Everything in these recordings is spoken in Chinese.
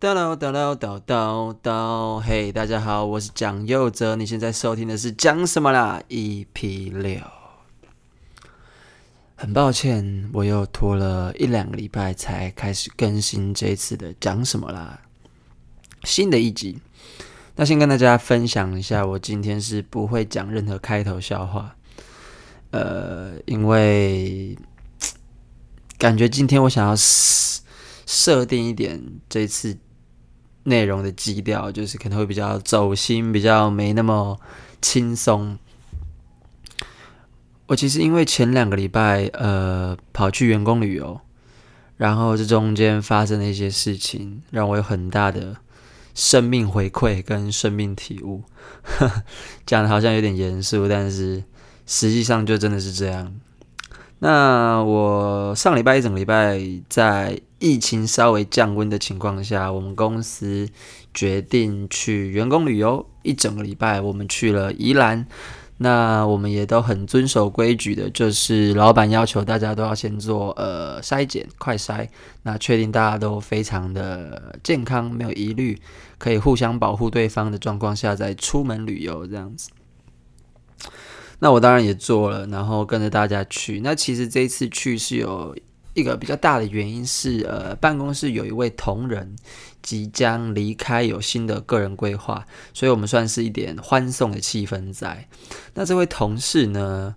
叨喽叨喽叨叨叨，嘿，大家好，我是蒋佑哲，你现在收听的是讲什么啦？EP 六，很抱歉，我又拖了一两个礼拜才开始更新这一次的讲什么啦，新的一集。那先跟大家分享一下，我今天是不会讲任何开头笑话，呃，因为感觉今天我想要设定一点这次。内容的基调就是可能会比较走心，比较没那么轻松。我其实因为前两个礼拜呃跑去员工旅游，然后这中间发生的一些事情，让我有很大的生命回馈跟生命体悟。讲的好像有点严肃，但是实际上就真的是这样。那我上礼拜一整个礼拜在疫情稍微降温的情况下，我们公司决定去员工旅游一整个礼拜。我们去了宜兰，那我们也都很遵守规矩的，就是老板要求大家都要先做呃筛检快筛，那确定大家都非常的健康，没有疑虑，可以互相保护对方的状况下再出门旅游这样子。那我当然也做了，然后跟着大家去。那其实这一次去是有一个比较大的原因是，呃，办公室有一位同仁即将离开，有新的个人规划，所以我们算是一点欢送的气氛在。那这位同事呢，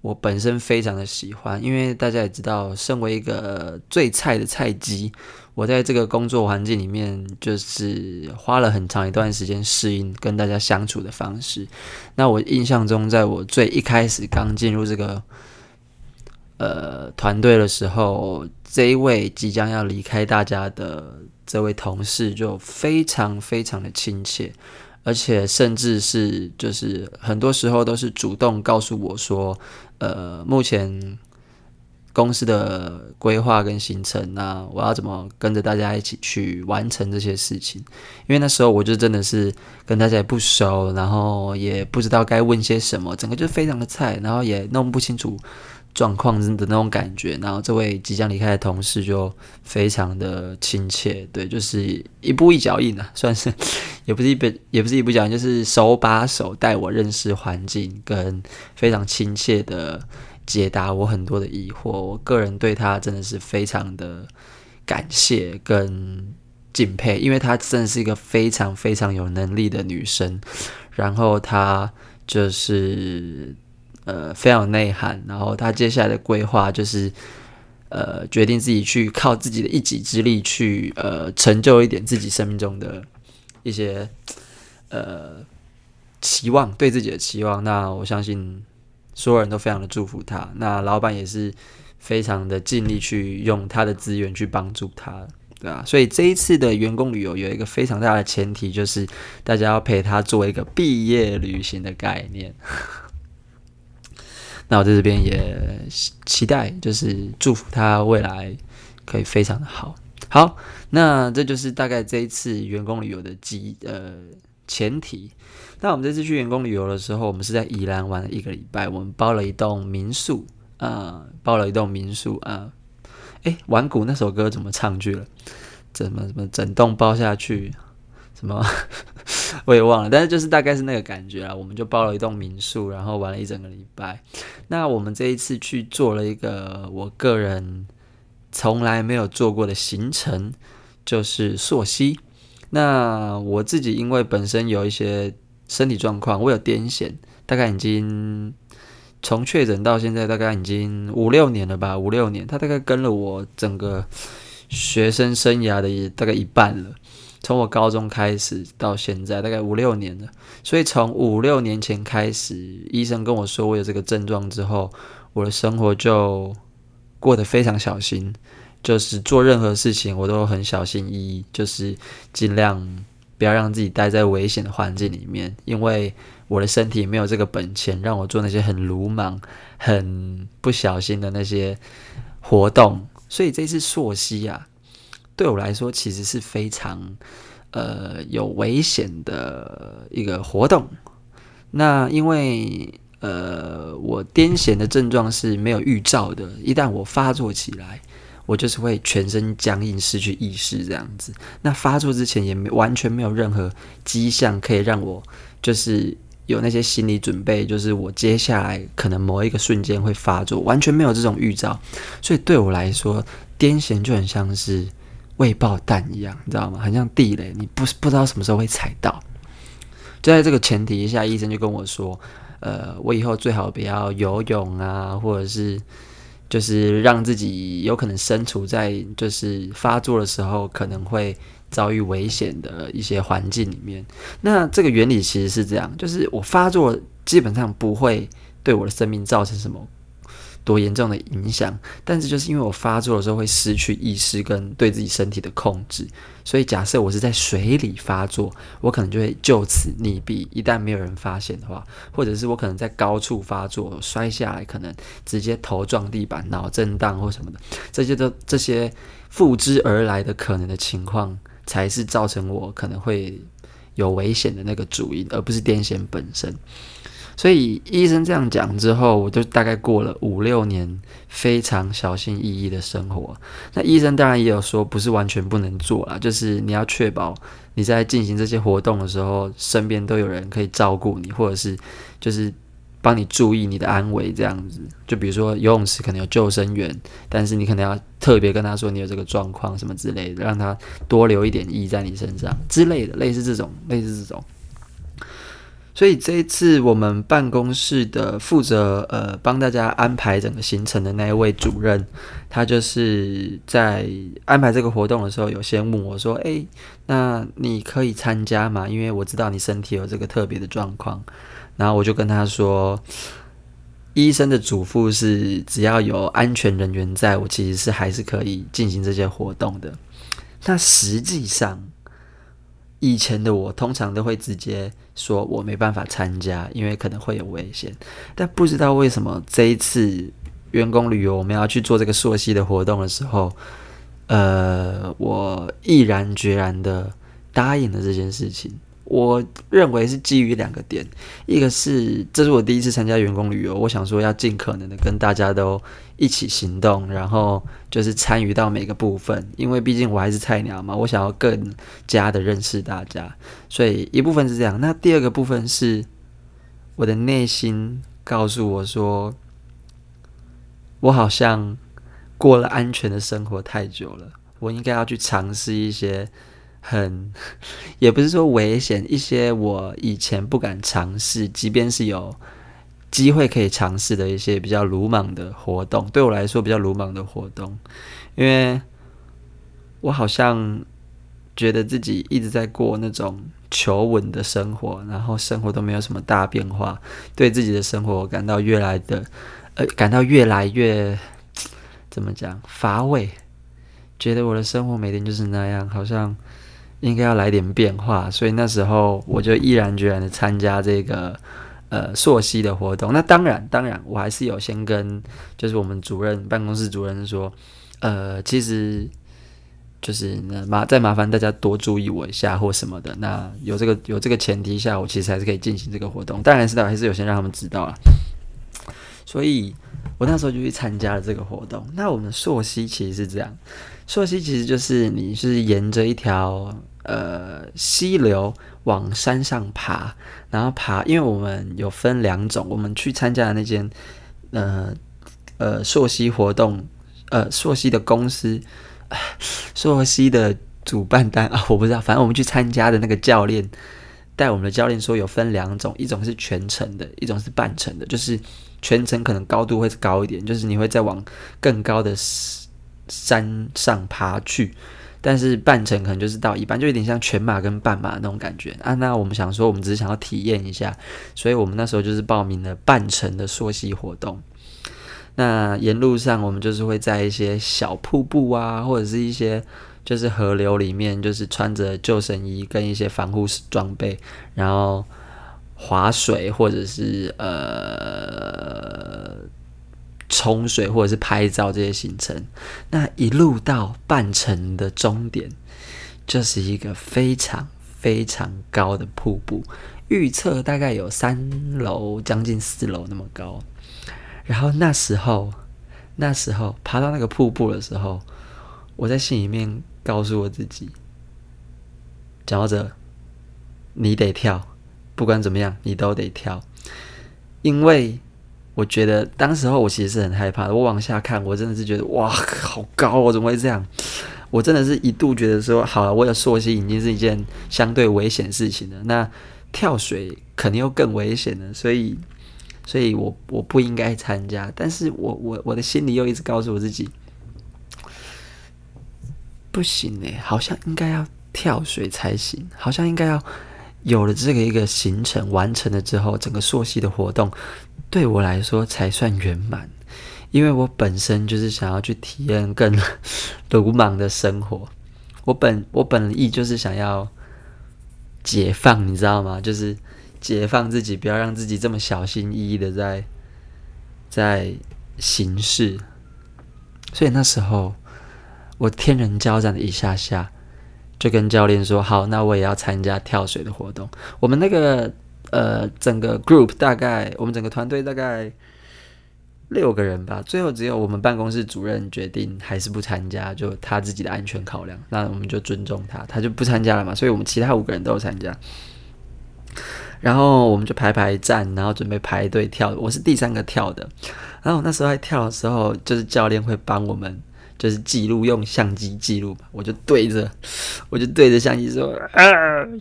我本身非常的喜欢，因为大家也知道，身为一个最菜的菜鸡。我在这个工作环境里面，就是花了很长一段时间适应跟大家相处的方式。那我印象中，在我最一开始刚进入这个呃团队的时候，这一位即将要离开大家的这位同事就非常非常的亲切，而且甚至是就是很多时候都是主动告诉我说，呃，目前。公司的规划跟行程，那我要怎么跟着大家一起去完成这些事情？因为那时候我就真的是跟大家也不熟，然后也不知道该问些什么，整个就非常的菜，然后也弄不清楚状况的那种感觉。然后这位即将离开的同事就非常的亲切，对，就是一步一脚印啊，算是也不是一本也不是一步脚印，就是手把手带我认识环境，跟非常亲切的。解答我很多的疑惑，我个人对她真的是非常的感谢跟敬佩，因为她真的是一个非常非常有能力的女生，然后她就是呃非常有内涵，然后他接下来的规划就是呃决定自己去靠自己的一己之力去呃成就一点自己生命中的一些呃期望，对自己的期望，那我相信。所有人都非常的祝福他，那老板也是非常的尽力去用他的资源去帮助他，对啊，所以这一次的员工旅游有一个非常大的前提，就是大家要陪他做一个毕业旅行的概念。那我在这边也期待，就是祝福他未来可以非常的好。好，那这就是大概这一次员工旅游的基呃。前提，那我们这次去员工旅游的时候，我们是在宜兰玩了一个礼拜，我们包了一栋民宿，啊、包了一栋民宿啊，诶，玩古那首歌怎么唱去了？怎么怎么整栋包下去？什么我也忘了，但是就是大概是那个感觉啊。我们就包了一栋民宿，然后玩了一整个礼拜。那我们这一次去做了一个我个人从来没有做过的行程，就是溯溪。那我自己因为本身有一些身体状况，我有癫痫，大概已经从确诊到现在大概已经五六年了吧，五六年，他大概跟了我整个学生生涯的大概一半了，从我高中开始到现在大概五六年了，所以从五六年前开始，医生跟我说我有这个症状之后，我的生活就过得非常小心。就是做任何事情，我都很小心翼翼，就是尽量不要让自己待在危险的环境里面，因为我的身体没有这个本钱让我做那些很鲁莽、很不小心的那些活动。所以这次溯溪啊，对我来说其实是非常呃有危险的一个活动。那因为呃我癫痫的症状是没有预兆的，一旦我发作起来。我就是会全身僵硬、失去意识这样子。那发作之前也没完全没有任何迹象可以让我就是有那些心理准备，就是我接下来可能某一个瞬间会发作，完全没有这种预兆。所以对我来说，癫痫就很像是未爆弹一样，你知道吗？很像地雷，你不不知道什么时候会踩到。就在这个前提下，医生就跟我说，呃，我以后最好不要游泳啊，或者是。就是让自己有可能身处在就是发作的时候可能会遭遇危险的一些环境里面。那这个原理其实是这样，就是我发作基本上不会对我的生命造成什么。多严重的影响？但是就是因为我发作的时候会失去意识跟对自己身体的控制，所以假设我是在水里发作，我可能就会就此溺毙。一旦没有人发现的话，或者是我可能在高处发作摔下来，可能直接头撞地板、脑震荡或什么的，这些都这些复之而来的可能的情况，才是造成我可能会有危险的那个主因，而不是癫痫本身。所以医生这样讲之后，我就大概过了五六年非常小心翼翼的生活。那医生当然也有说，不是完全不能做啦，就是你要确保你在进行这些活动的时候，身边都有人可以照顾你，或者是就是帮你注意你的安危这样子。就比如说游泳池可能有救生员，但是你可能要特别跟他说你有这个状况什么之类的，让他多留一点意在你身上之类的，类似这种，类似这种。所以这一次，我们办公室的负责呃帮大家安排整个行程的那一位主任，他就是在安排这个活动的时候，有先问我说：“诶，那你可以参加吗？因为我知道你身体有这个特别的状况。”然后我就跟他说：“医生的嘱咐是，只要有安全人员在，我其实是还是可以进行这些活动的。”那实际上，以前的我通常都会直接说我没办法参加，因为可能会有危险。但不知道为什么这一次员工旅游我们要去做这个溯溪的活动的时候，呃，我毅然决然的答应了这件事情。我认为是基于两个点，一个是这是我第一次参加员工旅游，我想说要尽可能的跟大家都一起行动，然后就是参与到每个部分，因为毕竟我还是菜鸟嘛，我想要更加的认识大家，所以一部分是这样。那第二个部分是我的内心告诉我说，我好像过了安全的生活太久了，我应该要去尝试一些。很，也不是说危险，一些我以前不敢尝试，即便是有机会可以尝试的一些比较鲁莽的活动，对我来说比较鲁莽的活动，因为我好像觉得自己一直在过那种求稳的生活，然后生活都没有什么大变化，对自己的生活感到越来的呃，感到越来越怎么讲乏味，觉得我的生活每天就是那样，好像。应该要来点变化，所以那时候我就毅然决然的参加这个呃溯溪的活动。那当然，当然我还是有先跟就是我们主任办公室主任说，呃，其实就是麻再麻烦大家多注意我一下或什么的。那有这个有这个前提下，我其实还是可以进行这个活动。当然是的，还是有先让他们知道了。所以我那时候就去参加了这个活动。那我们溯溪其实是这样。溯溪其实就是你是沿着一条呃溪流往山上爬，然后爬，因为我们有分两种，我们去参加的那间呃呃溯溪活动，呃溯溪的公司，溯溪的主办单 啊，我不知道，反正我们去参加的那个教练带我们的教练说有分两种，一种是全程的，一种是半程的，就是全程可能高度会高一点，就是你会再往更高的。山上爬去，但是半程可能就是到一半，就有点像全马跟半马那种感觉啊。那我们想说，我们只是想要体验一下，所以我们那时候就是报名了半程的溯溪活动。那沿路上，我们就是会在一些小瀑布啊，或者是一些就是河流里面，就是穿着救生衣跟一些防护装备，然后划水或者是呃。冲水或者是拍照这些行程，那一路到半程的终点，就是一个非常非常高的瀑布，预测大概有三楼将近四楼那么高。然后那时候，那时候爬到那个瀑布的时候，我在心里面告诉我自己，讲到这，你得跳，不管怎么样，你都得跳，因为我觉得当时候我其实是很害怕的。我往下看，我真的是觉得哇，好高哦，怎么会这样？我真的是一度觉得说，好了，我有溯溪已经是一件相对危险事情了，那跳水肯定又更危险了，所以。所以我我不应该参加，但是我我我的心里又一直告诉我自己，不行哎，好像应该要跳水才行，好像应该要有了这个一个行程完成了之后，整个溯溪的活动对我来说才算圆满，因为我本身就是想要去体验更 鲁莽的生活，我本我本意就是想要解放，你知道吗？就是。解放自己，不要让自己这么小心翼翼的在在行事。所以那时候我天人交战的一下下，就跟教练说：“好，那我也要参加跳水的活动。”我们那个呃整个 group 大概我们整个团队大概六个人吧，最后只有我们办公室主任决定还是不参加，就他自己的安全考量。那我们就尊重他，他就不参加了嘛。所以我们其他五个人都有参加。然后我们就排排站，然后准备排队跳。我是第三个跳的。然后那时候在跳的时候，就是教练会帮我们，就是记录，用相机记录吧。我就对着，我就对着相机说：“啊，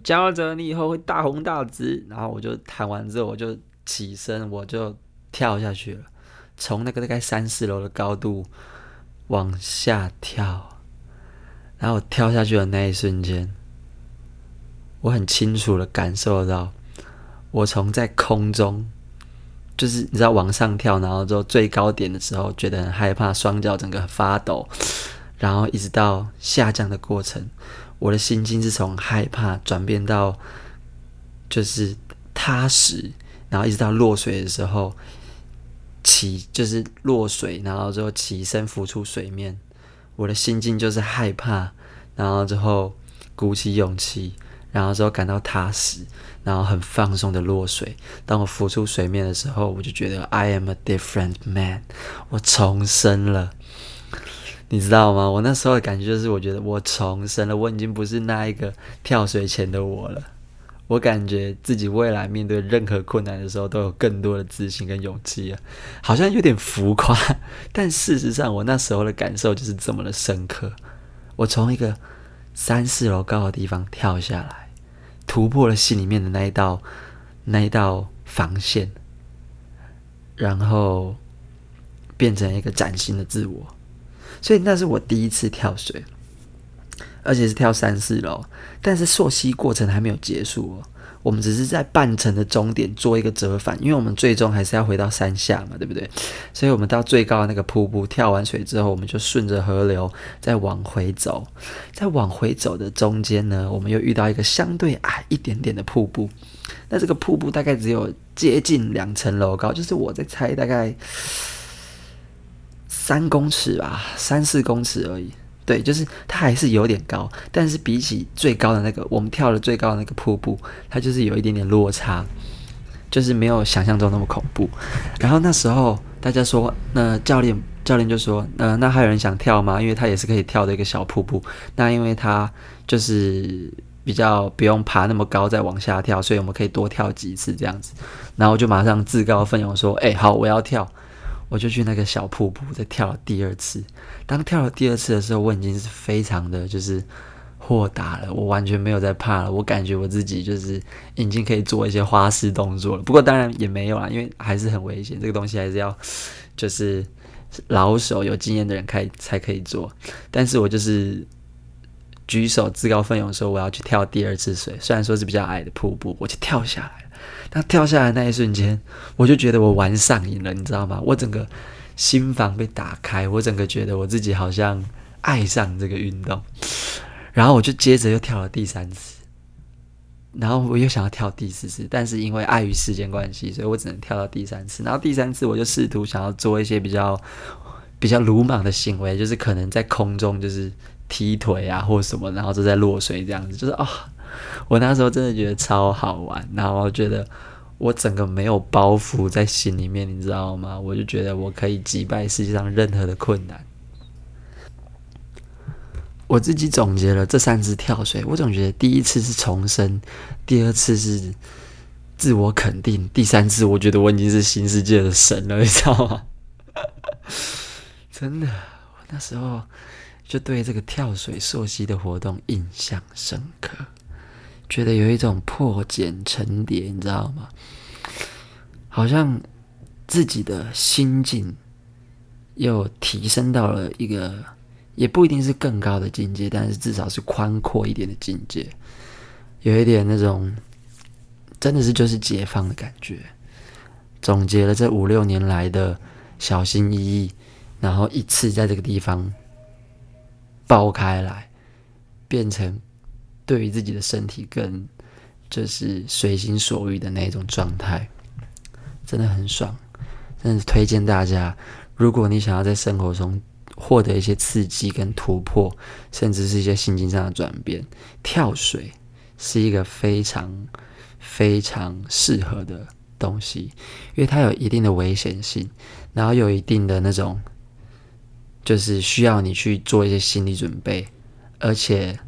江哲，你以后会大红大紫。”然后我就弹完之后，我就起身，我就跳下去了，从那个大概三四楼的高度往下跳。然后我跳下去的那一瞬间，我很清楚的感受到。我从在空中，就是你知道往上跳，然后之后最高点的时候，觉得很害怕，双脚整个发抖，然后一直到下降的过程，我的心境是从害怕转变到就是踏实，然后一直到落水的时候起，就是落水，然后之后起身浮出水面，我的心境就是害怕，然后之后鼓起勇气。然后之后感到踏实，然后很放松的落水。当我浮出水面的时候，我就觉得 I am a different man，我重生了，你知道吗？我那时候的感觉就是，我觉得我重生了，我已经不是那一个跳水前的我了。我感觉自己未来面对任何困难的时候，都有更多的自信跟勇气啊，好像有点浮夸，但事实上，我那时候的感受就是这么的深刻。我从一个三四楼高的地方跳下来，突破了心里面的那一道那一道防线，然后变成一个崭新的自我。所以那是我第一次跳水，而且是跳三四楼。但是溯溪过程还没有结束哦。我们只是在半程的终点做一个折返，因为我们最终还是要回到山下嘛，对不对？所以我们到最高的那个瀑布跳完水之后，我们就顺着河流再往回走。在往回走的中间呢，我们又遇到一个相对矮一点点的瀑布。那这个瀑布大概只有接近两层楼高，就是我在猜大概三公尺吧，三四公尺而已。对，就是它还是有点高，但是比起最高的那个，我们跳的最高的那个瀑布，它就是有一点点落差，就是没有想象中那么恐怖。然后那时候大家说，那教练教练就说，呃，那还有人想跳吗？因为它也是可以跳的一个小瀑布。那因为它就是比较不用爬那么高再往下跳，所以我们可以多跳几次这样子。然后就马上自告奋勇说，哎，好，我要跳。我就去那个小瀑布再跳了第二次。当跳了第二次的时候，我已经是非常的就是豁达了，我完全没有在怕了。我感觉我自己就是已经可以做一些花式动作了。不过当然也没有啦，因为还是很危险。这个东西还是要就是老手有经验的人开才可以做。但是我就是举手自告奋勇说我要去跳第二次水，虽然说是比较矮的瀑布，我就跳下来。当跳下来那一瞬间，我就觉得我玩上瘾了，你知道吗？我整个心房被打开，我整个觉得我自己好像爱上这个运动。然后我就接着又跳了第三次，然后我又想要跳第四次，但是因为碍于时间关系，所以我只能跳到第三次。然后第三次我就试图想要做一些比较比较鲁莽的行为，就是可能在空中就是踢腿啊或什么，然后就在落水这样子，就是啊。哦我那时候真的觉得超好玩，然后我觉得我整个没有包袱在心里面，你知道吗？我就觉得我可以击败世界上任何的困难。我自己总结了这三次跳水，我总觉得第一次是重生，第二次是自我肯定，第三次我觉得我已经是新世界的神了，你知道吗？真的，我那时候就对这个跳水溯溪的活动印象深刻，觉得有一种破茧成蝶，你知道吗？好像自己的心境又提升到了一个，也不一定是更高的境界，但是至少是宽阔一点的境界，有一点那种真的是就是解放的感觉。总结了这五六年来的小心翼翼，然后一次在这个地方爆开来，变成对于自己的身体更就是随心所欲的那种状态。真的很爽，真的推荐大家。如果你想要在生活中获得一些刺激跟突破，甚至是一些心境上的转变，跳水是一个非常非常适合的东西，因为它有一定的危险性，然后有一定的那种，就是需要你去做一些心理准备，而且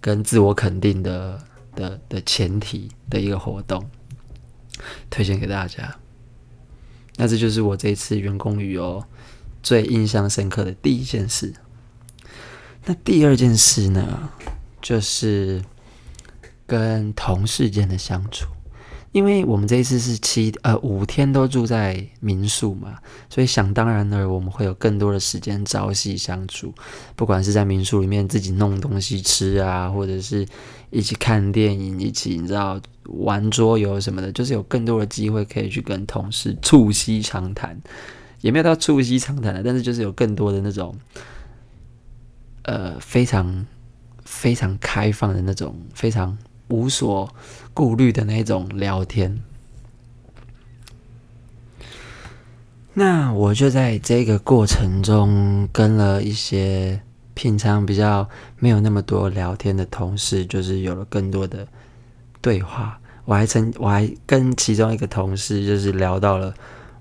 跟自我肯定的的的前提的一个活动。推荐给大家。那这就是我这一次员工旅游最印象深刻的第一件事。那第二件事呢，就是跟同事间的相处。因为我们这一次是七呃五天都住在民宿嘛，所以想当然的，我们会有更多的时间朝夕相处。不管是在民宿里面自己弄东西吃啊，或者是一起看电影，一起你知道玩桌游什么的，就是有更多的机会可以去跟同事促膝长谈，也没有到促膝长谈的，但是就是有更多的那种呃非常非常开放的那种非常。无所顾虑的那种聊天，那我就在这个过程中跟了一些平常比较没有那么多聊天的同事，就是有了更多的对话。我还曾我还跟其中一个同事，就是聊到了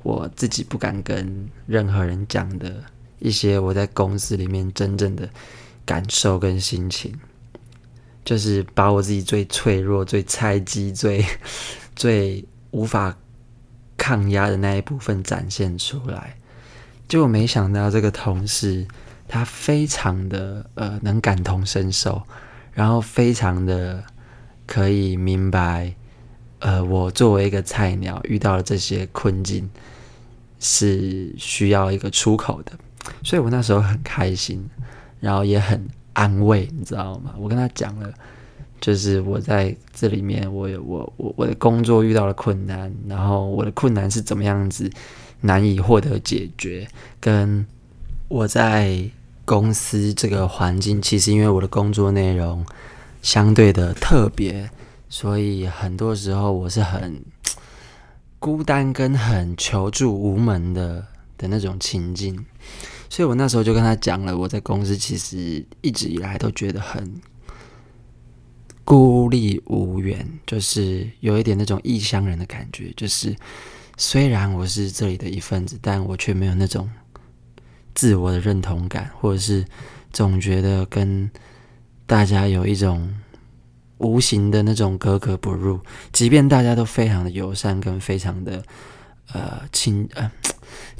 我自己不敢跟任何人讲的一些我在公司里面真正的感受跟心情。就是把我自己最脆弱、最菜鸡、最 最无法抗压的那一部分展现出来。就我没想到这个同事，他非常的呃能感同身受，然后非常的可以明白，呃，我作为一个菜鸟遇到了这些困境，是需要一个出口的。所以我那时候很开心，然后也很。安慰，你知道吗？我跟他讲了，就是我在这里面，我有我我我的工作遇到了困难，然后我的困难是怎么样子难以获得解决，跟我在公司这个环境，其实因为我的工作内容相对的特别，所以很多时候我是很孤单跟很求助无门的的那种情境。所以我那时候就跟他讲了，我在公司其实一直以来都觉得很孤立无援，就是有一点那种异乡人的感觉。就是虽然我是这里的一份子，但我却没有那种自我的认同感，或者是总觉得跟大家有一种无形的那种格格不入。即便大家都非常的友善，跟非常的呃亲呃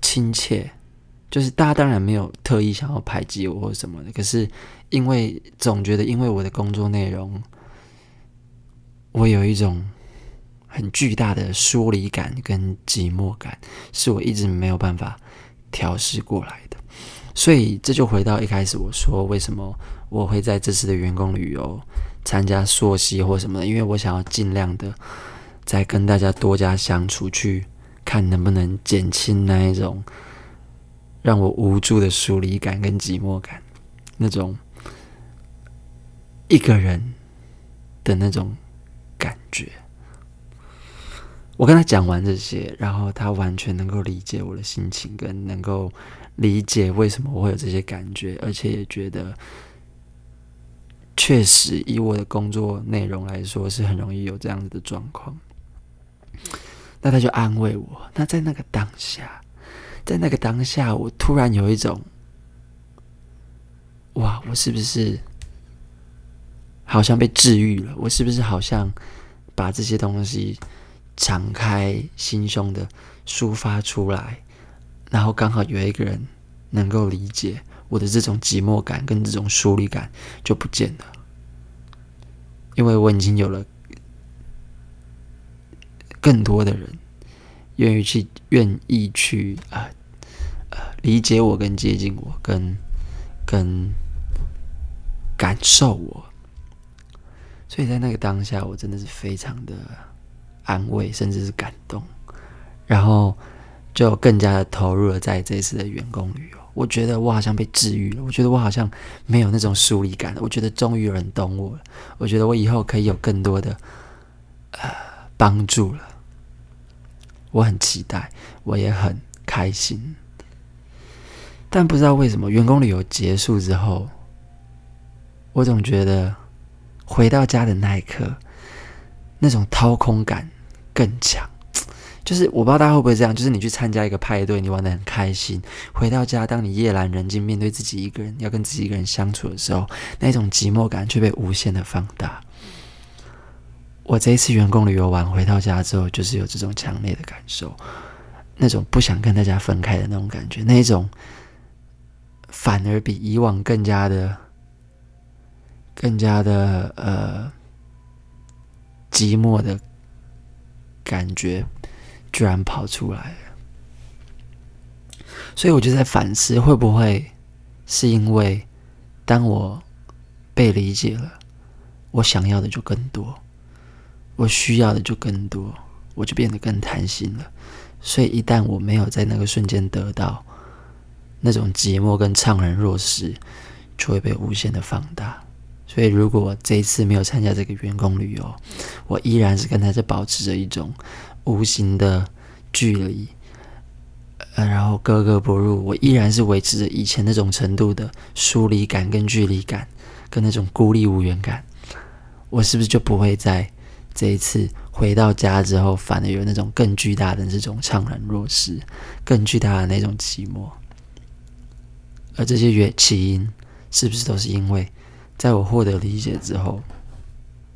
亲切。就是大家当然没有特意想要排挤我或什么的，可是因为总觉得因为我的工作内容，我有一种很巨大的疏离感跟寂寞感，是我一直没有办法调试过来的。所以这就回到一开始我说，为什么我会在这次的员工旅游参加溯溪或什么的，因为我想要尽量的再跟大家多加相处，去看能不能减轻那一种。让我无助的疏离感跟寂寞感，那种一个人的那种感觉。我跟他讲完这些，然后他完全能够理解我的心情，跟能够理解为什么我会有这些感觉，而且也觉得确实以我的工作内容来说，是很容易有这样子的状况。那他就安慰我。那在那个当下。在那个当下，我突然有一种，哇，我是不是好像被治愈了？我是不是好像把这些东西敞开心胸的抒发出来，然后刚好有一个人能够理解我的这种寂寞感跟这种疏离感就不见了，因为我已经有了更多的人愿意去愿意去啊，理解我跟接近我跟跟。感受我，所以在那个当下，我真的是非常的安慰，甚至是感动，然后就更加的投入了在这一次的员工旅游。我觉得我好像被治愈了，我觉得我好像没有那种疏离感了，我觉得终于有人懂我了，我觉得我以后可以有更多的呃帮助了。我很期待，我也很开心，但不知道为什么员工旅游结束之后。我总觉得回到家的那一刻，那种掏空感更强。就是我不知道大家会不会这样，就是你去参加一个派对，你玩得很开心，回到家，当你夜阑人静，面对自己一个人，要跟自己一个人相处的时候，那种寂寞感却被无限的放大。我这一次员工旅游完回到家之后，就是有这种强烈的感受，那种不想跟大家分开的那种感觉，那一种反而比以往更加的。更加的呃寂寞的感觉，居然跑出来了，所以我就在反思，会不会是因为当我被理解了，我想要的就更多，我需要的就更多，我就变得更贪心了。所以一旦我没有在那个瞬间得到那种寂寞跟怅然若失，就会被无限的放大。所以，如果这一次没有参加这个员工旅游，我依然是跟他在保持着一种无形的距离，呃，然后格格不入。我依然是维持着以前那种程度的疏离感跟距离感，跟那种孤立无援感。我是不是就不会在这一次回到家之后，反而有那种更巨大的这种怅然若失，更巨大的那种寂寞？而这些原起因，是不是都是因为？在我获得理解之后，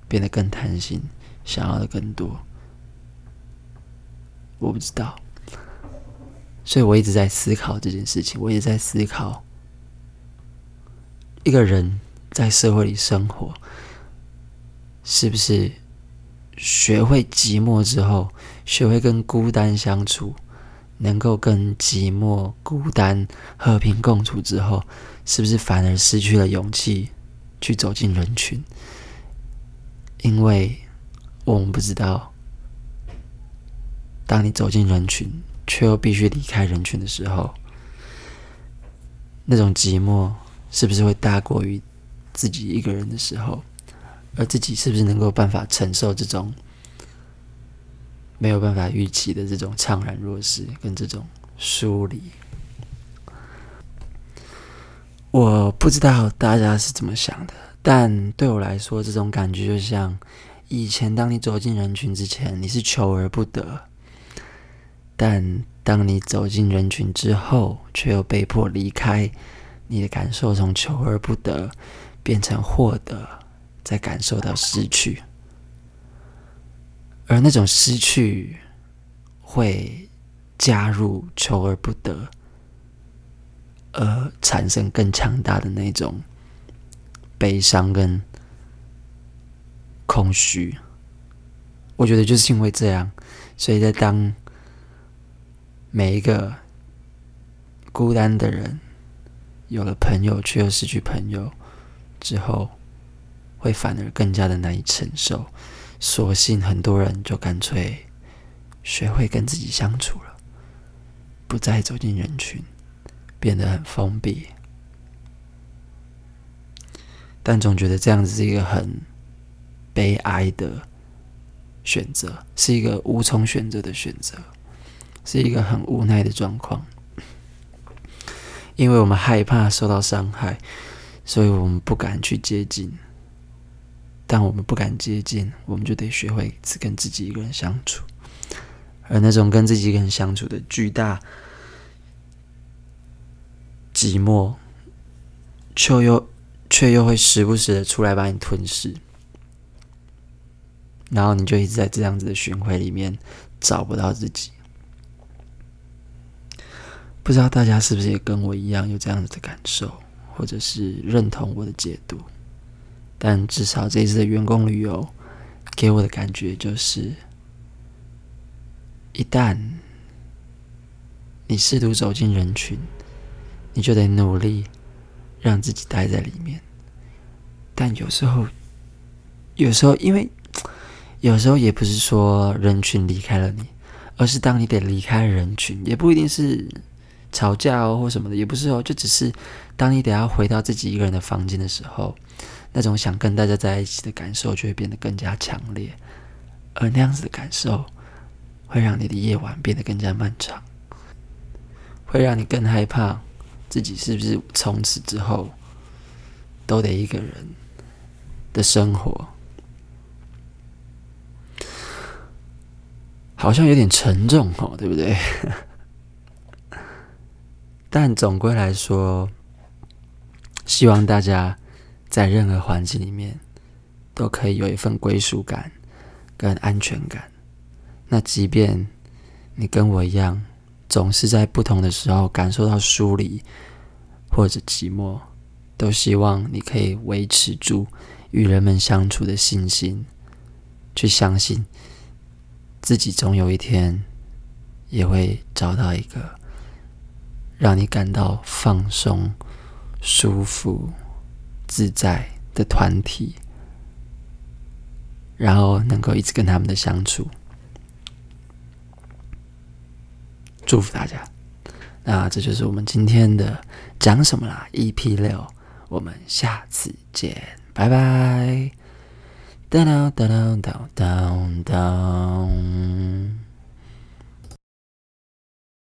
变得更贪心，想要的更多。我不知道，所以我一直在思考这件事情。我一直在思考，一个人在社会里生活，是不是学会寂寞之后，学会跟孤单相处，能够跟寂寞、孤单和平共处之后，是不是反而失去了勇气？去走进人群，因为我们不知道，当你走进人群，却又必须离开人群的时候，那种寂寞是不是会大过于自己一个人的时候？而自己是不是能够办法承受这种没有办法预期的这种怅然若失跟这种疏离？我不知道大家是怎么想的，但对我来说，这种感觉就像以前，当你走进人群之前，你是求而不得；但当你走进人群之后，却又被迫离开，你的感受从求而不得变成获得，再感受到失去，而那种失去会加入求而不得。而产生更强大的那种悲伤跟空虚，我觉得就是因为这样，所以在当每一个孤单的人有了朋友却又失去朋友之后，会反而更加的难以承受。所幸很多人就干脆学会跟自己相处了，不再走进人群。变得很封闭，但总觉得这样子是一个很悲哀的选择，是一个无从选择的选择，是一个很无奈的状况。因为我们害怕受到伤害，所以我们不敢去接近。但我们不敢接近，我们就得学会只跟自己一个人相处，而那种跟自己一个人相处的巨大。寂寞，却又却又会时不时的出来把你吞噬，然后你就一直在这样子的循环里面找不到自己。不知道大家是不是也跟我一样有这样子的感受，或者是认同我的解读？但至少这一次的员工旅游给我的感觉就是，一旦你试图走进人群，你就得努力让自己待在里面。但有时候，有时候因为有时候也不是说人群离开了你，而是当你得离开人群，也不一定是。吵架哦，或什么的也不是哦，就只是当你等下回到自己一个人的房间的时候，那种想跟大家在一起的感受就会变得更加强烈，而那样子的感受会让你的夜晚变得更加漫长，会让你更害怕自己是不是从此之后都得一个人的生活，好像有点沉重哦，对不对？但总归来说，希望大家在任何环境里面都可以有一份归属感跟安全感。那即便你跟我一样，总是在不同的时候感受到疏离或者寂寞，都希望你可以维持住与人们相处的信心，去相信自己总有一天也会找到一个。让你感到放松、舒服、自在的团体，然后能够一直跟他们的相处。祝福大家！那这就是我们今天的讲什么啦？EP 六，我们下次见，拜拜。哒哒哒哒哒哒哒。